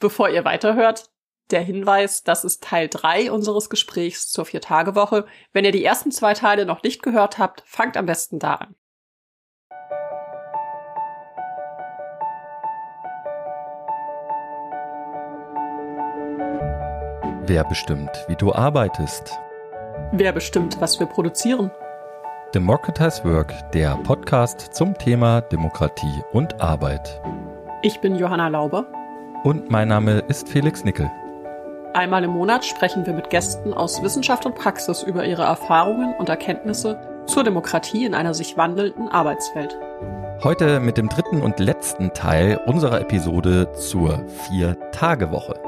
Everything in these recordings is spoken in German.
Bevor ihr weiterhört, der Hinweis, das ist Teil 3 unseres Gesprächs zur Vier-Tage-Woche. Wenn ihr die ersten zwei Teile noch nicht gehört habt, fangt am besten da an. Wer bestimmt, wie du arbeitest? Wer bestimmt, was wir produzieren? Democratize Work, der Podcast zum Thema Demokratie und Arbeit. Ich bin Johanna Lauber. Und mein Name ist Felix Nickel. Einmal im Monat sprechen wir mit Gästen aus Wissenschaft und Praxis über ihre Erfahrungen und Erkenntnisse zur Demokratie in einer sich wandelnden Arbeitswelt. Heute mit dem dritten und letzten Teil unserer Episode zur Vier-Tage-Woche.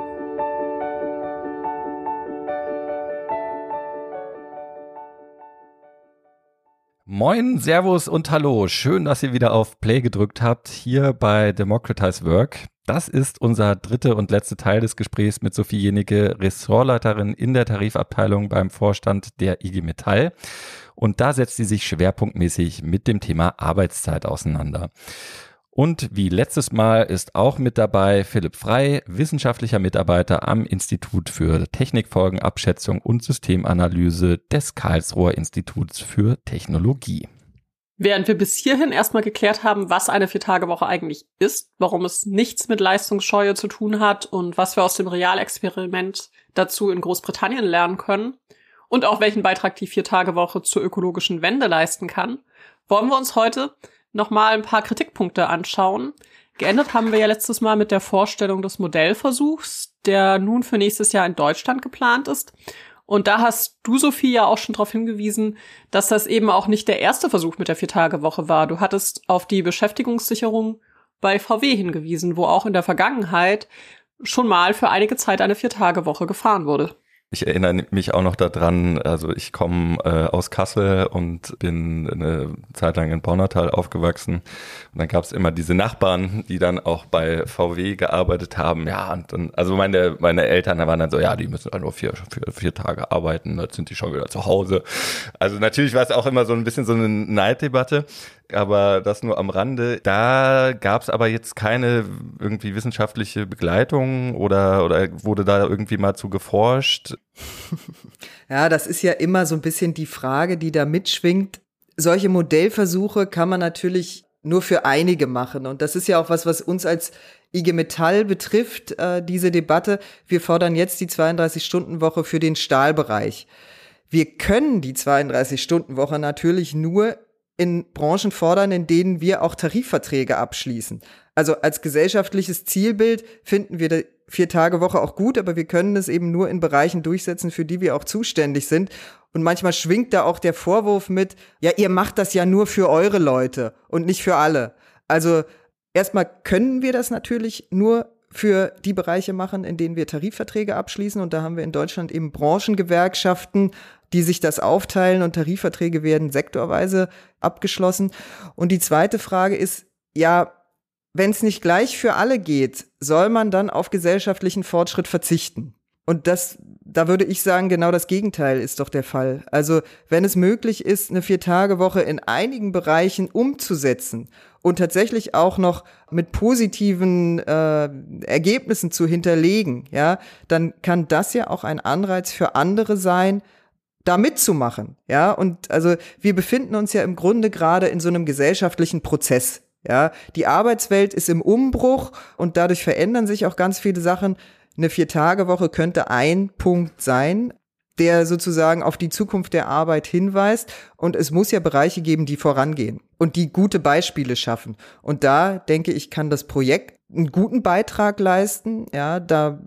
Moin, Servus und Hallo. Schön, dass ihr wieder auf Play gedrückt habt hier bei Democratize Work. Das ist unser dritte und letzte Teil des Gesprächs mit Sophie Jenige, Ressortleiterin in der Tarifabteilung beim Vorstand der IG Metall. Und da setzt sie sich schwerpunktmäßig mit dem Thema Arbeitszeit auseinander. Und wie letztes Mal ist auch mit dabei Philipp Frei, wissenschaftlicher Mitarbeiter am Institut für Technikfolgenabschätzung und Systemanalyse des Karlsruher Instituts für Technologie. Während wir bis hierhin erstmal geklärt haben, was eine Viertagewoche eigentlich ist, warum es nichts mit Leistungsscheue zu tun hat und was wir aus dem Realexperiment dazu in Großbritannien lernen können und auch welchen Beitrag die Viertagewoche zur ökologischen Wende leisten kann, wollen wir uns heute nochmal ein paar Kritikpunkte anschauen. Geendet haben wir ja letztes Mal mit der Vorstellung des Modellversuchs, der nun für nächstes Jahr in Deutschland geplant ist. Und da hast du, Sophie, ja auch schon darauf hingewiesen, dass das eben auch nicht der erste Versuch mit der Viertagewoche war. Du hattest auf die Beschäftigungssicherung bei VW hingewiesen, wo auch in der Vergangenheit schon mal für einige Zeit eine Viertagewoche gefahren wurde. Ich erinnere mich auch noch daran, also ich komme äh, aus Kassel und bin eine Zeit lang in Bornatal aufgewachsen. Und dann gab es immer diese Nachbarn, die dann auch bei VW gearbeitet haben. Ja, und dann, also meine, meine Eltern da waren dann so, ja, die müssen halt nur vier, vier, vier Tage arbeiten, jetzt sind die schon wieder zu Hause. Also natürlich war es auch immer so ein bisschen so eine Neiddebatte aber das nur am Rande. Da gab es aber jetzt keine irgendwie wissenschaftliche Begleitung oder, oder wurde da irgendwie mal zu geforscht? Ja, das ist ja immer so ein bisschen die Frage, die da mitschwingt. Solche Modellversuche kann man natürlich nur für einige machen. Und das ist ja auch was, was uns als IG Metall betrifft, äh, diese Debatte. Wir fordern jetzt die 32-Stunden-Woche für den Stahlbereich. Wir können die 32-Stunden-Woche natürlich nur in Branchen fordern, in denen wir auch Tarifverträge abschließen. Also als gesellschaftliches Zielbild finden wir die Vier-Tage-Woche auch gut, aber wir können es eben nur in Bereichen durchsetzen, für die wir auch zuständig sind. Und manchmal schwingt da auch der Vorwurf mit, ja, ihr macht das ja nur für eure Leute und nicht für alle. Also erstmal können wir das natürlich nur für die Bereiche machen, in denen wir Tarifverträge abschließen. Und da haben wir in Deutschland eben Branchengewerkschaften, die sich das aufteilen und Tarifverträge werden sektorweise abgeschlossen. Und die zweite Frage ist, ja, wenn es nicht gleich für alle geht, soll man dann auf gesellschaftlichen Fortschritt verzichten? Und das, da würde ich sagen, genau das Gegenteil ist doch der Fall. Also, wenn es möglich ist, eine Vier-Tage-Woche in einigen Bereichen umzusetzen und tatsächlich auch noch mit positiven äh, Ergebnissen zu hinterlegen, ja, dann kann das ja auch ein Anreiz für andere sein, da mitzumachen, ja. Und also wir befinden uns ja im Grunde gerade in so einem gesellschaftlichen Prozess. Ja, die Arbeitswelt ist im Umbruch und dadurch verändern sich auch ganz viele Sachen. Eine Vier-Tage-Woche könnte ein Punkt sein, der sozusagen auf die Zukunft der Arbeit hinweist. Und es muss ja Bereiche geben, die vorangehen und die gute Beispiele schaffen. Und da denke ich, kann das Projekt einen guten Beitrag leisten. Ja, da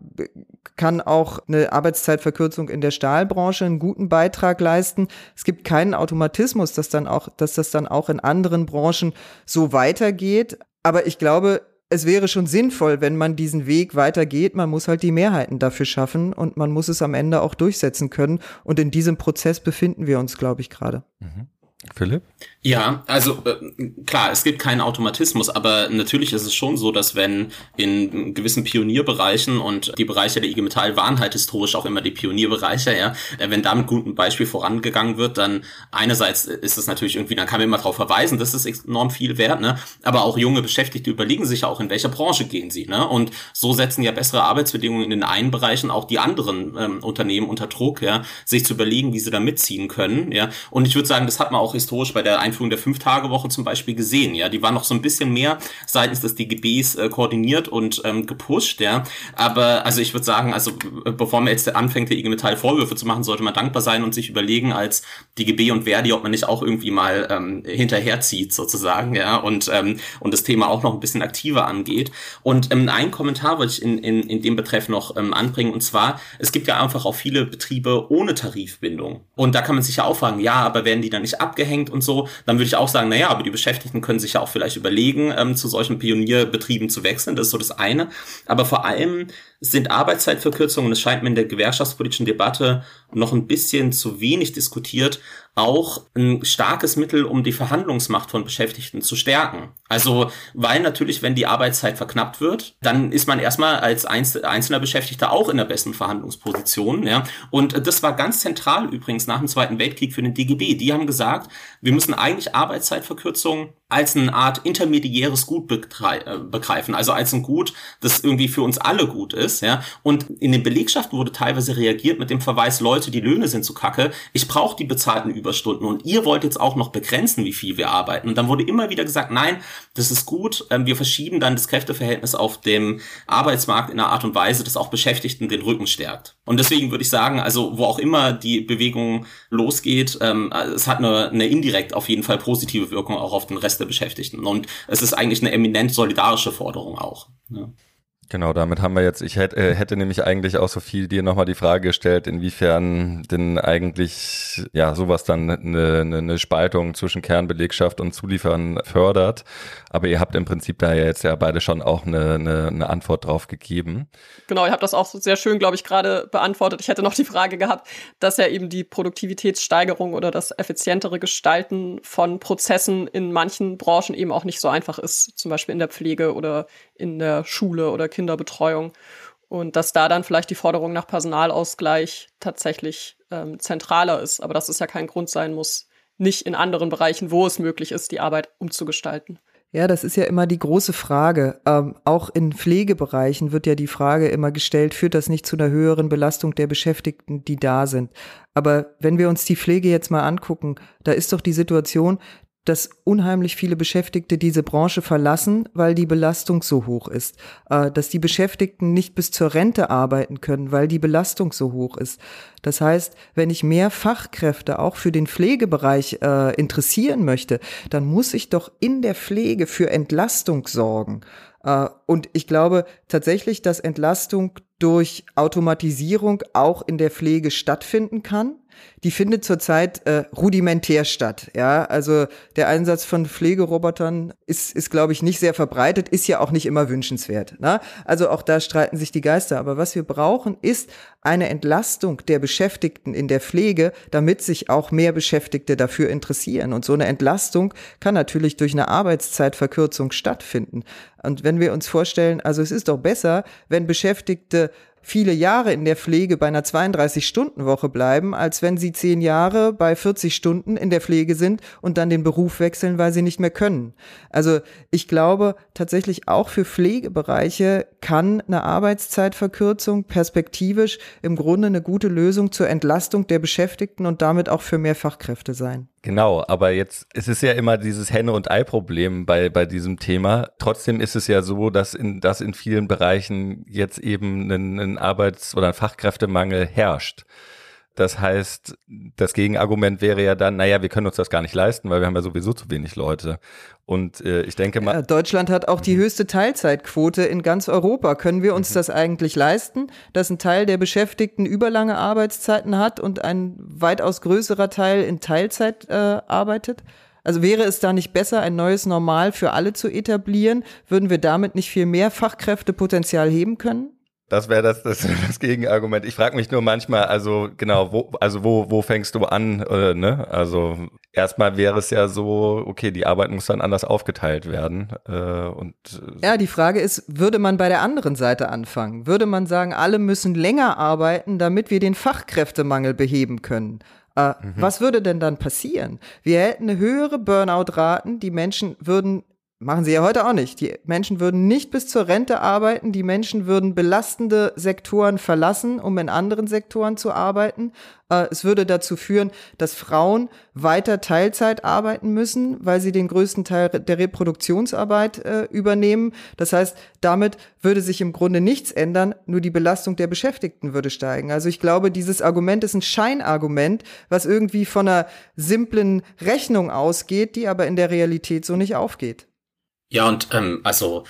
kann auch eine Arbeitszeitverkürzung in der Stahlbranche einen guten Beitrag leisten. Es gibt keinen Automatismus, dass dann auch, dass das dann auch in anderen Branchen so weitergeht. Aber ich glaube, es wäre schon sinnvoll, wenn man diesen Weg weitergeht. Man muss halt die Mehrheiten dafür schaffen und man muss es am Ende auch durchsetzen können. Und in diesem Prozess befinden wir uns, glaube ich, gerade. Mhm. Philipp? Ja, also äh, klar, es gibt keinen Automatismus, aber natürlich ist es schon so, dass wenn in gewissen Pionierbereichen und die Bereiche der IG Metall waren halt historisch auch immer die Pionierbereiche, ja, äh, wenn da mit gutem Beispiel vorangegangen wird, dann einerseits ist es natürlich irgendwie, dann kann man immer darauf verweisen, das ist enorm viel wert, ne, aber auch junge Beschäftigte überlegen sich ja auch, in welcher Branche gehen sie, ne, und so setzen ja bessere Arbeitsbedingungen in den einen Bereichen auch die anderen ähm, Unternehmen unter Druck, ja, sich zu überlegen, wie sie da mitziehen können, ja, und ich würde sagen, das hat man auch historisch bei der Einführung der Fünf-Tage-Woche zum Beispiel gesehen. Ja, die war noch so ein bisschen mehr seitens des DGBs äh, koordiniert und ähm, gepusht. Ja, aber also ich würde sagen, also bevor man jetzt anfängt, der IG Metall Vorwürfe zu machen, sollte man dankbar sein und sich überlegen als DGB und Verdi, ob man nicht auch irgendwie mal ähm, hinterherzieht sozusagen. Ja, und ähm, und das Thema auch noch ein bisschen aktiver angeht. Und ähm, ein Kommentar wollte ich in, in, in dem Betreff noch ähm, anbringen und zwar es gibt ja einfach auch viele Betriebe ohne Tarifbindung und da kann man sich ja auch fragen, ja, aber werden die dann nicht abgehängt und so? Dann würde ich auch sagen, naja, aber die Beschäftigten können sich ja auch vielleicht überlegen, ähm, zu solchen Pionierbetrieben zu wechseln. Das ist so das eine. Aber vor allem sind Arbeitszeitverkürzungen, und es scheint mir in der gewerkschaftspolitischen Debatte noch ein bisschen zu wenig diskutiert, auch ein starkes Mittel, um die Verhandlungsmacht von Beschäftigten zu stärken. Also, weil natürlich, wenn die Arbeitszeit verknappt wird, dann ist man erstmal als einzelner Beschäftigter auch in der besten Verhandlungsposition. Ja. Und das war ganz zentral übrigens nach dem Zweiten Weltkrieg für den DGB. Die haben gesagt, wir müssen eigentlich Arbeitszeitverkürzungen als eine Art intermediäres Gut äh, begreifen, also als ein Gut, das irgendwie für uns alle gut ist, ja. Und in den Belegschaften wurde teilweise reagiert mit dem Verweis, Leute, die Löhne sind zu kacke, ich brauche die bezahlten Überstunden und ihr wollt jetzt auch noch begrenzen, wie viel wir arbeiten. Und dann wurde immer wieder gesagt, nein, das ist gut, ähm, wir verschieben dann das Kräfteverhältnis auf dem Arbeitsmarkt in einer Art und Weise, das auch Beschäftigten den Rücken stärkt. Und deswegen würde ich sagen, also wo auch immer die Bewegung losgeht, ähm, es hat eine, eine indirekt auf jeden Fall positive Wirkung auch auf den Rest der Beschäftigten. Und es ist eigentlich eine eminent solidarische Forderung auch. Ja. Genau, damit haben wir jetzt, ich hätte, äh, hätte nämlich eigentlich auch so viel dir nochmal die Frage gestellt, inwiefern denn eigentlich ja sowas dann eine, eine, eine Spaltung zwischen Kernbelegschaft und Zuliefern fördert. Aber ihr habt im Prinzip da ja jetzt ja beide schon auch eine, eine, eine Antwort drauf gegeben. Genau, ihr habt das auch sehr schön, glaube ich, gerade beantwortet. Ich hätte noch die Frage gehabt, dass ja eben die Produktivitätssteigerung oder das effizientere Gestalten von Prozessen in manchen Branchen eben auch nicht so einfach ist, zum Beispiel in der Pflege oder in der Schule oder Kinderbetreuung. Und dass da dann vielleicht die Forderung nach Personalausgleich tatsächlich ähm, zentraler ist. Aber dass es ja kein Grund sein muss, nicht in anderen Bereichen, wo es möglich ist, die Arbeit umzugestalten. Ja, das ist ja immer die große Frage. Ähm, auch in Pflegebereichen wird ja die Frage immer gestellt, führt das nicht zu einer höheren Belastung der Beschäftigten, die da sind? Aber wenn wir uns die Pflege jetzt mal angucken, da ist doch die Situation, dass unheimlich viele Beschäftigte diese Branche verlassen, weil die Belastung so hoch ist. Äh, dass die Beschäftigten nicht bis zur Rente arbeiten können, weil die Belastung so hoch ist. Das heißt, wenn ich mehr Fachkräfte auch für den Pflegebereich äh, interessieren möchte, dann muss ich doch in der Pflege für Entlastung sorgen. Äh, und ich glaube tatsächlich, dass Entlastung durch Automatisierung auch in der Pflege stattfinden kann die findet zurzeit äh, rudimentär statt. Ja, also der Einsatz von Pflegerobotern ist, ist glaube ich, nicht sehr verbreitet, ist ja auch nicht immer wünschenswert. Ne? Also auch da streiten sich die Geister. Aber was wir brauchen, ist eine Entlastung der Beschäftigten in der Pflege, damit sich auch mehr Beschäftigte dafür interessieren. Und so eine Entlastung kann natürlich durch eine Arbeitszeitverkürzung stattfinden. Und wenn wir uns vorstellen, also es ist doch besser, wenn Beschäftigte viele Jahre in der Pflege bei einer 32-Stunden-Woche bleiben, als wenn sie zehn Jahre bei 40 Stunden in der Pflege sind und dann den Beruf wechseln, weil sie nicht mehr können. Also ich glaube tatsächlich auch für Pflegebereiche kann eine Arbeitszeitverkürzung perspektivisch im Grunde eine gute Lösung zur Entlastung der Beschäftigten und damit auch für mehr Fachkräfte sein. Genau, aber jetzt es ist ja immer dieses Henne- und Ei-Problem bei, bei diesem Thema. Trotzdem ist es ja so, dass in, dass in vielen Bereichen jetzt eben ein, ein Arbeits- oder ein Fachkräftemangel herrscht. Das heißt, das Gegenargument wäre ja dann, naja, wir können uns das gar nicht leisten, weil wir haben ja sowieso zu wenig Leute. Und äh, ich denke mal. Deutschland hat auch die höchste Teilzeitquote in ganz Europa. Können wir uns mhm. das eigentlich leisten, dass ein Teil der Beschäftigten überlange Arbeitszeiten hat und ein weitaus größerer Teil in Teilzeit äh, arbeitet? Also wäre es da nicht besser, ein neues Normal für alle zu etablieren? Würden wir damit nicht viel mehr Fachkräftepotenzial heben können? Das wäre das, das, das Gegenargument. Ich frage mich nur manchmal, also genau, wo, also wo, wo fängst du an, äh, ne? Also erstmal wäre es ja so, okay, die Arbeit muss dann anders aufgeteilt werden. Äh, und äh, ja, die Frage ist, würde man bei der anderen Seite anfangen? Würde man sagen, alle müssen länger arbeiten, damit wir den Fachkräftemangel beheben können? Äh, mhm. Was würde denn dann passieren? Wir hätten eine höhere Burnout-Raten, die Menschen würden Machen sie ja heute auch nicht. Die Menschen würden nicht bis zur Rente arbeiten. Die Menschen würden belastende Sektoren verlassen, um in anderen Sektoren zu arbeiten. Äh, es würde dazu führen, dass Frauen weiter Teilzeit arbeiten müssen, weil sie den größten Teil der Reproduktionsarbeit äh, übernehmen. Das heißt, damit würde sich im Grunde nichts ändern, nur die Belastung der Beschäftigten würde steigen. Also ich glaube, dieses Argument ist ein Scheinargument, was irgendwie von einer simplen Rechnung ausgeht, die aber in der Realität so nicht aufgeht. Ja, und ähm, also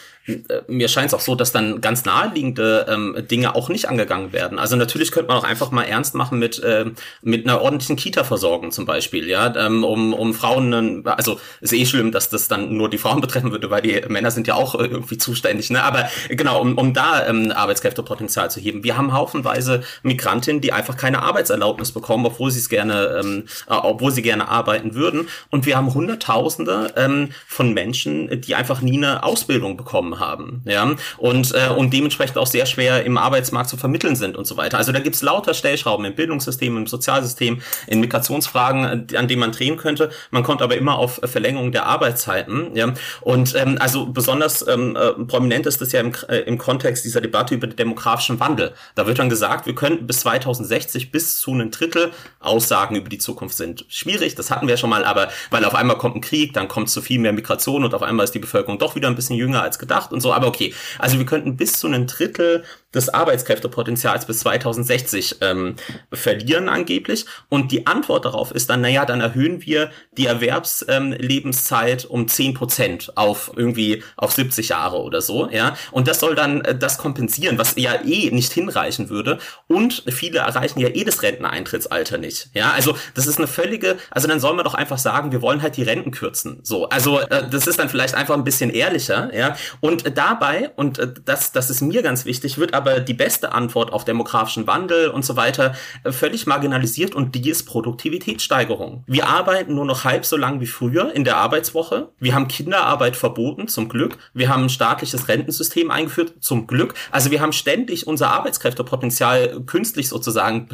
mir scheint es auch so, dass dann ganz naheliegende ähm, Dinge auch nicht angegangen werden. Also natürlich könnte man auch einfach mal ernst machen mit äh, mit einer ordentlichen Kita-Versorgung zum Beispiel, ja, ähm, um um Frauen, also ist eh schlimm, dass das dann nur die Frauen betreffen würde, weil die Männer sind ja auch äh, irgendwie zuständig, ne? Aber genau, um um da ähm, Arbeitskräftepotenzial zu heben. Wir haben haufenweise Migrantinnen, die einfach keine Arbeitserlaubnis bekommen, obwohl sie es gerne, ähm, äh, obwohl sie gerne arbeiten würden. Und wir haben Hunderttausende ähm, von Menschen, die einfach nie eine Ausbildung bekommen haben, ja, und, äh, und dementsprechend auch sehr schwer im Arbeitsmarkt zu vermitteln sind und so weiter. Also da gibt's lauter Stellschrauben im Bildungssystem, im Sozialsystem, in Migrationsfragen, an denen man drehen könnte. Man kommt aber immer auf Verlängerung der Arbeitszeiten, ja, und ähm, also besonders ähm, äh, prominent ist das ja im, äh, im Kontext dieser Debatte über den demografischen Wandel. Da wird dann gesagt, wir könnten bis 2060 bis zu einem Drittel Aussagen über die Zukunft sind. Schwierig, das hatten wir schon mal, aber weil auf einmal kommt ein Krieg, dann kommt zu viel mehr Migration und auf einmal ist die Bevölkerung doch wieder ein bisschen jünger als gedacht und so, aber okay. Also wir könnten bis zu einem Drittel des Arbeitskräftepotenzials bis 2060 ähm, verlieren angeblich. Und die Antwort darauf ist dann, naja, dann erhöhen wir die Erwerbslebenszeit ähm, um 10 Prozent auf irgendwie auf 70 Jahre oder so, ja. Und das soll dann äh, das kompensieren, was ja eh nicht hinreichen würde. Und viele erreichen ja eh das Renteneintrittsalter nicht, ja. Also das ist eine völlige, also dann soll man doch einfach sagen, wir wollen halt die Renten kürzen, so. Also äh, das ist dann vielleicht einfach ein bisschen ehrlicher, ja. Und dabei, und äh, das, das ist mir ganz wichtig, wird aber aber die beste Antwort auf demografischen Wandel und so weiter äh, völlig marginalisiert und die ist Produktivitätssteigerung. Wir arbeiten nur noch halb so lang wie früher in der Arbeitswoche. Wir haben Kinderarbeit verboten, zum Glück. Wir haben ein staatliches Rentensystem eingeführt, zum Glück. Also wir haben ständig unser Arbeitskräftepotenzial künstlich sozusagen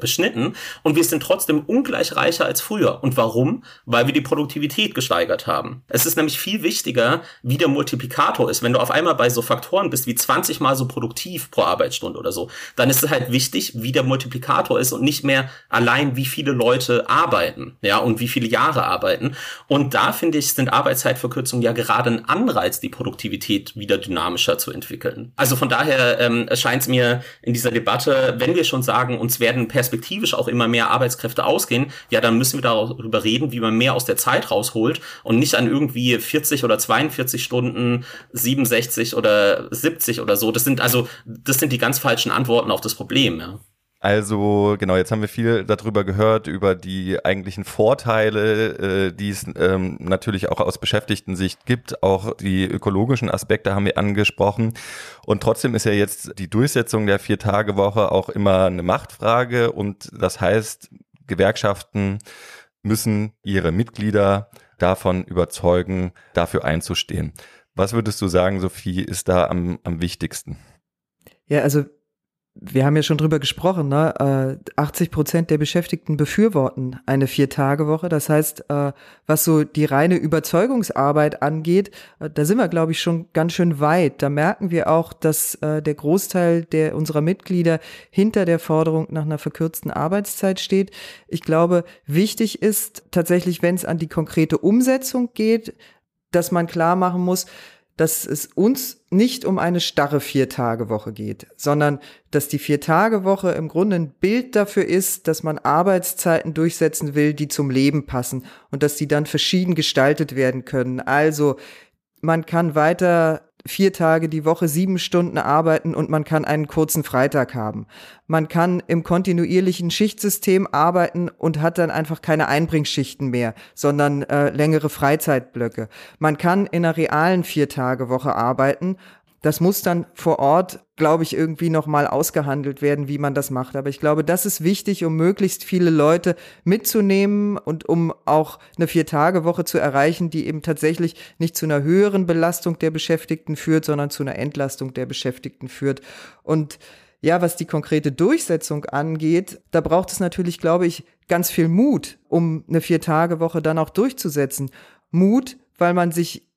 beschnitten und wir sind trotzdem ungleich reicher als früher. Und warum? Weil wir die Produktivität gesteigert haben. Es ist nämlich viel wichtiger, wie der Multiplikator ist. Wenn du auf einmal bei so Faktoren bist wie 20 mal so produktiv effektiv pro Arbeitsstunde oder so, dann ist es halt wichtig, wie der Multiplikator ist und nicht mehr allein, wie viele Leute arbeiten, ja, und wie viele Jahre arbeiten. Und da finde ich, sind Arbeitszeitverkürzungen ja gerade ein Anreiz, die Produktivität wieder dynamischer zu entwickeln. Also von daher ähm, scheint es mir in dieser Debatte, wenn wir schon sagen, uns werden perspektivisch auch immer mehr Arbeitskräfte ausgehen, ja, dann müssen wir darüber reden, wie man mehr aus der Zeit rausholt und nicht an irgendwie 40 oder 42 Stunden, 67 oder 70 oder so. Das sind also das sind die ganz falschen Antworten auf das Problem, ja. Also genau, jetzt haben wir viel darüber gehört, über die eigentlichen Vorteile, äh, die es ähm, natürlich auch aus Beschäftigten-Sicht gibt. Auch die ökologischen Aspekte haben wir angesprochen. Und trotzdem ist ja jetzt die Durchsetzung der Vier-Tage-Woche auch immer eine Machtfrage. Und das heißt, Gewerkschaften müssen ihre Mitglieder davon überzeugen, dafür einzustehen. Was würdest du sagen, Sophie, ist da am, am wichtigsten? Ja, also wir haben ja schon drüber gesprochen, ne? 80 äh, Prozent der Beschäftigten befürworten eine Vier-Tage-Woche. Das heißt, äh, was so die reine Überzeugungsarbeit angeht, äh, da sind wir, glaube ich, schon ganz schön weit. Da merken wir auch, dass der Großteil der unserer Mitglieder hinter der Forderung nach einer verkürzten Arbeitszeit steht. Ich glaube, wichtig ist tatsächlich, wenn es an die konkrete Umsetzung geht, dass man klar machen muss, dass es uns nicht um eine starre Vier-Tage-Woche geht, sondern dass die Vier-Tage-Woche im Grunde ein Bild dafür ist, dass man Arbeitszeiten durchsetzen will, die zum Leben passen und dass die dann verschieden gestaltet werden können. Also man kann weiter vier Tage die Woche sieben Stunden arbeiten und man kann einen kurzen Freitag haben. Man kann im kontinuierlichen Schichtsystem arbeiten und hat dann einfach keine Einbringsschichten mehr, sondern äh, längere Freizeitblöcke. Man kann in einer realen Vier-Tage-Woche arbeiten das muss dann vor Ort, glaube ich, irgendwie nochmal ausgehandelt werden, wie man das macht. Aber ich glaube, das ist wichtig, um möglichst viele Leute mitzunehmen und um auch eine Vier-Tage-Woche zu erreichen, die eben tatsächlich nicht zu einer höheren Belastung der Beschäftigten führt, sondern zu einer Entlastung der Beschäftigten führt. Und ja, was die konkrete Durchsetzung angeht, da braucht es natürlich, glaube ich, ganz viel Mut, um eine Vier-Tage-Woche dann auch durchzusetzen. Mut, weil man sich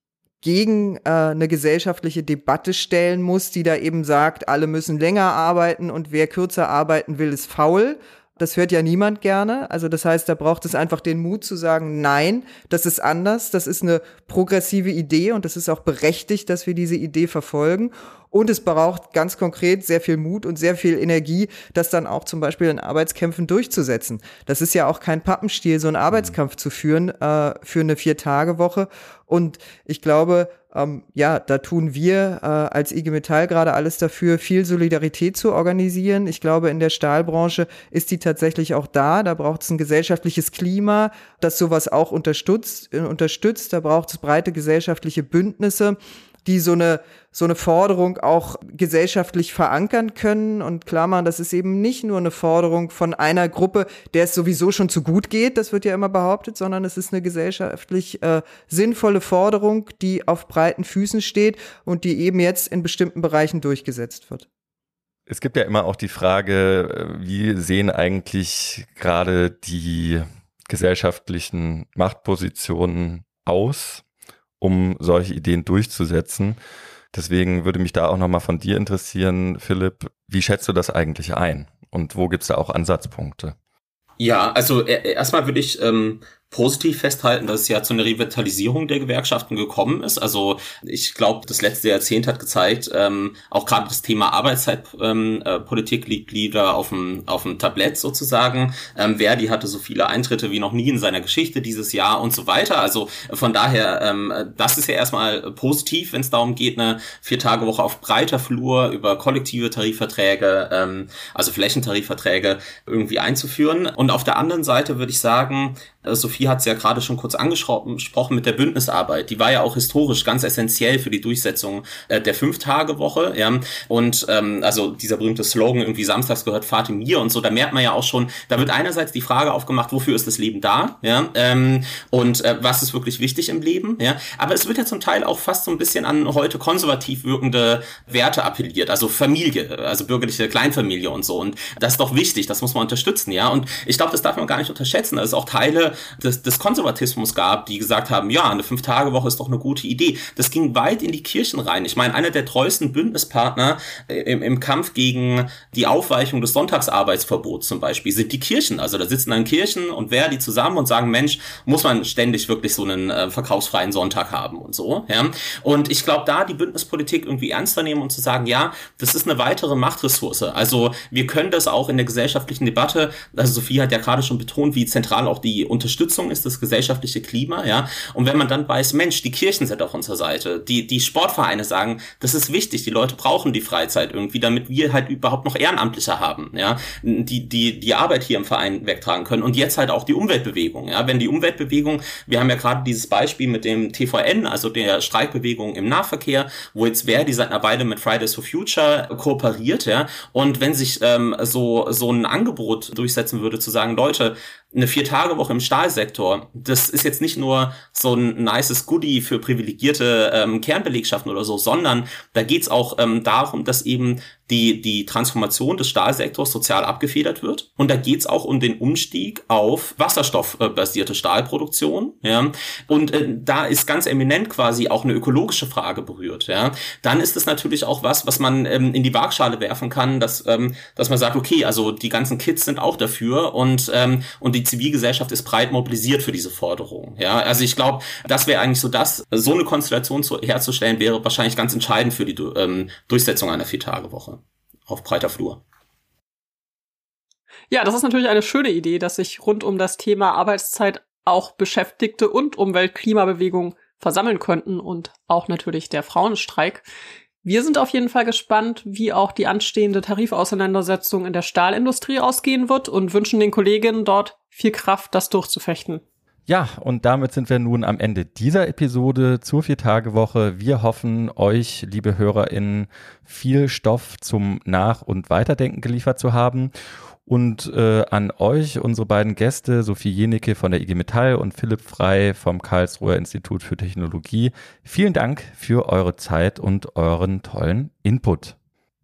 gegen äh, eine gesellschaftliche Debatte stellen muss, die da eben sagt, alle müssen länger arbeiten und wer kürzer arbeiten will, ist faul. Das hört ja niemand gerne. Also das heißt, da braucht es einfach den Mut zu sagen, nein, das ist anders, das ist eine progressive Idee und das ist auch berechtigt, dass wir diese Idee verfolgen. Und es braucht ganz konkret sehr viel Mut und sehr viel Energie, das dann auch zum Beispiel in Arbeitskämpfen durchzusetzen. Das ist ja auch kein Pappenstiel, so einen Arbeitskampf zu führen äh, für eine Vier-Tage-Woche. Und ich glaube, ähm, ja, da tun wir äh, als IG Metall gerade alles dafür, viel Solidarität zu organisieren. Ich glaube, in der Stahlbranche ist die tatsächlich auch da. Da braucht es ein gesellschaftliches Klima, das sowas auch unterstützt. Äh, unterstützt. Da braucht es breite gesellschaftliche Bündnisse die so eine, so eine Forderung auch gesellschaftlich verankern können. Und klar machen, das ist eben nicht nur eine Forderung von einer Gruppe, der es sowieso schon zu gut geht, das wird ja immer behauptet, sondern es ist eine gesellschaftlich äh, sinnvolle Forderung, die auf breiten Füßen steht und die eben jetzt in bestimmten Bereichen durchgesetzt wird. Es gibt ja immer auch die Frage, äh, wie sehen eigentlich gerade die gesellschaftlichen Machtpositionen aus? Um solche Ideen durchzusetzen. Deswegen würde mich da auch nochmal von dir interessieren, Philipp, wie schätzt du das eigentlich ein? Und wo gibt es da auch Ansatzpunkte? Ja, also erstmal würde ich ähm, positiv festhalten, dass es ja zu einer Revitalisierung der Gewerkschaften gekommen ist. Also ich glaube, das letzte Jahrzehnt hat gezeigt, ähm, auch gerade das Thema Arbeitszeitpolitik ähm, äh, liegt wieder auf dem, auf dem Tablett sozusagen. Ähm, Verdi hatte so viele Eintritte wie noch nie in seiner Geschichte dieses Jahr und so weiter. Also von daher, ähm, das ist ja erstmal positiv, wenn es darum geht, eine Vier-Tage-Woche auf breiter Flur über kollektive Tarifverträge, ähm, also Flächentarifverträge irgendwie einzuführen. Und auf der anderen Seite würde ich sagen, Sophie hat es ja gerade schon kurz angesprochen mit der Bündnisarbeit. Die war ja auch historisch ganz essentiell für die Durchsetzung äh, der Fünf-Tage-Woche. Ja? Und ähm, also dieser berühmte Slogan, irgendwie samstags gehört Vater mir und so, da merkt man ja auch schon, da wird einerseits die Frage aufgemacht, wofür ist das Leben da? Ja? Ähm, und äh, was ist wirklich wichtig im Leben? Ja? Aber es wird ja zum Teil auch fast so ein bisschen an heute konservativ wirkende Werte appelliert, also Familie, also bürgerliche Kleinfamilie und so. Und das ist doch wichtig, das muss man unterstützen, ja. Und ich glaube, das darf man gar nicht unterschätzen. Das ist auch Teile des, des Konservatismus gab, die gesagt haben, ja, eine Fünf-Tage-Woche ist doch eine gute Idee. Das ging weit in die Kirchen rein. Ich meine, einer der treuesten Bündnispartner im, im Kampf gegen die Aufweichung des Sonntagsarbeitsverbots zum Beispiel sind die Kirchen. Also da sitzen dann Kirchen und wer die zusammen und sagen, Mensch, muss man ständig wirklich so einen äh, verkaufsfreien Sonntag haben und so. Ja? Und ich glaube, da die Bündnispolitik irgendwie ernster nehmen und zu sagen, ja, das ist eine weitere Machtressource. Also wir können das auch in der gesellschaftlichen Debatte, also Sophie hat ja gerade schon betont, wie zentral auch die Unterstützung ist das gesellschaftliche Klima, ja. Und wenn man dann weiß, Mensch, die Kirchen sind auf unserer Seite, die, die Sportvereine sagen, das ist wichtig, die Leute brauchen die Freizeit irgendwie, damit wir halt überhaupt noch Ehrenamtliche haben, ja, die, die, die Arbeit hier im Verein wegtragen können. Und jetzt halt auch die Umweltbewegung, ja. Wenn die Umweltbewegung, wir haben ja gerade dieses Beispiel mit dem TVN, also der Streikbewegung im Nahverkehr, wo jetzt wer die seit einer Weile mit Fridays for Future kooperiert, ja. Und wenn sich ähm, so, so ein Angebot durchsetzen würde, zu sagen, Leute, eine Vier-Tage-Woche im Stahlsektor, das ist jetzt nicht nur so ein nices Goodie für privilegierte ähm, Kernbelegschaften oder so, sondern da geht's auch ähm, darum, dass eben die, die Transformation des Stahlsektors sozial abgefedert wird. Und da geht's auch um den Umstieg auf wasserstoffbasierte Stahlproduktion. Ja. Und äh, da ist ganz eminent quasi auch eine ökologische Frage berührt. Ja. Dann ist es natürlich auch was, was man ähm, in die Waagschale werfen kann, dass, ähm, dass man sagt, okay, also die ganzen Kids sind auch dafür und, ähm, und die Zivilgesellschaft ist breit mobilisiert für diese Forderung. Ja. Also ich glaube, das wäre eigentlich so das, so eine Konstellation zu, herzustellen, wäre wahrscheinlich ganz entscheidend für die ähm, Durchsetzung einer Viertagewoche auf breiter Flur. Ja, das ist natürlich eine schöne Idee, dass sich rund um das Thema Arbeitszeit auch Beschäftigte und Umwelt-Klimabewegung versammeln könnten und auch natürlich der Frauenstreik. Wir sind auf jeden Fall gespannt, wie auch die anstehende Tarifauseinandersetzung in der Stahlindustrie ausgehen wird und wünschen den Kolleginnen dort viel Kraft, das durchzufechten. Ja, und damit sind wir nun am Ende dieser Episode zur Vier-Tage-Woche. Wir hoffen, euch, liebe HörerInnen, viel Stoff zum Nach- und Weiterdenken geliefert zu haben. Und äh, an euch, unsere beiden Gäste, Sophie Jenecke von der IG Metall und Philipp Frei vom Karlsruher Institut für Technologie, vielen Dank für eure Zeit und euren tollen Input.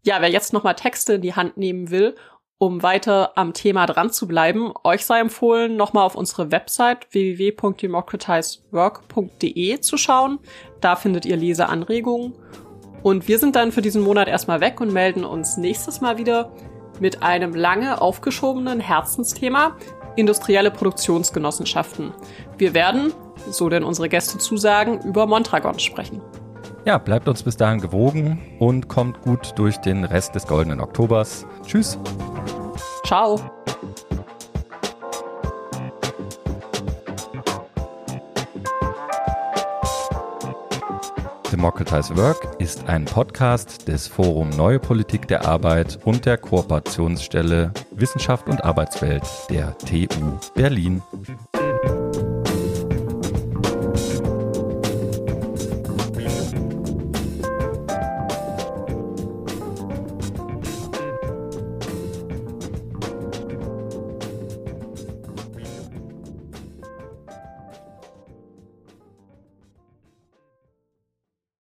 Ja, wer jetzt nochmal Texte in die Hand nehmen will um weiter am Thema dran zu bleiben, euch sei empfohlen, nochmal auf unsere Website www.democratizework.de zu schauen. Da findet ihr Leseanregungen. Und wir sind dann für diesen Monat erstmal weg und melden uns nächstes Mal wieder mit einem lange aufgeschobenen Herzensthema, industrielle Produktionsgenossenschaften. Wir werden, so denn unsere Gäste zusagen, über Mondragon sprechen. Ja, bleibt uns bis dahin gewogen und kommt gut durch den Rest des goldenen Oktobers. Tschüss. Ciao. Democratize Work ist ein Podcast des Forum Neue Politik der Arbeit und der Kooperationsstelle Wissenschaft und Arbeitswelt der TU Berlin.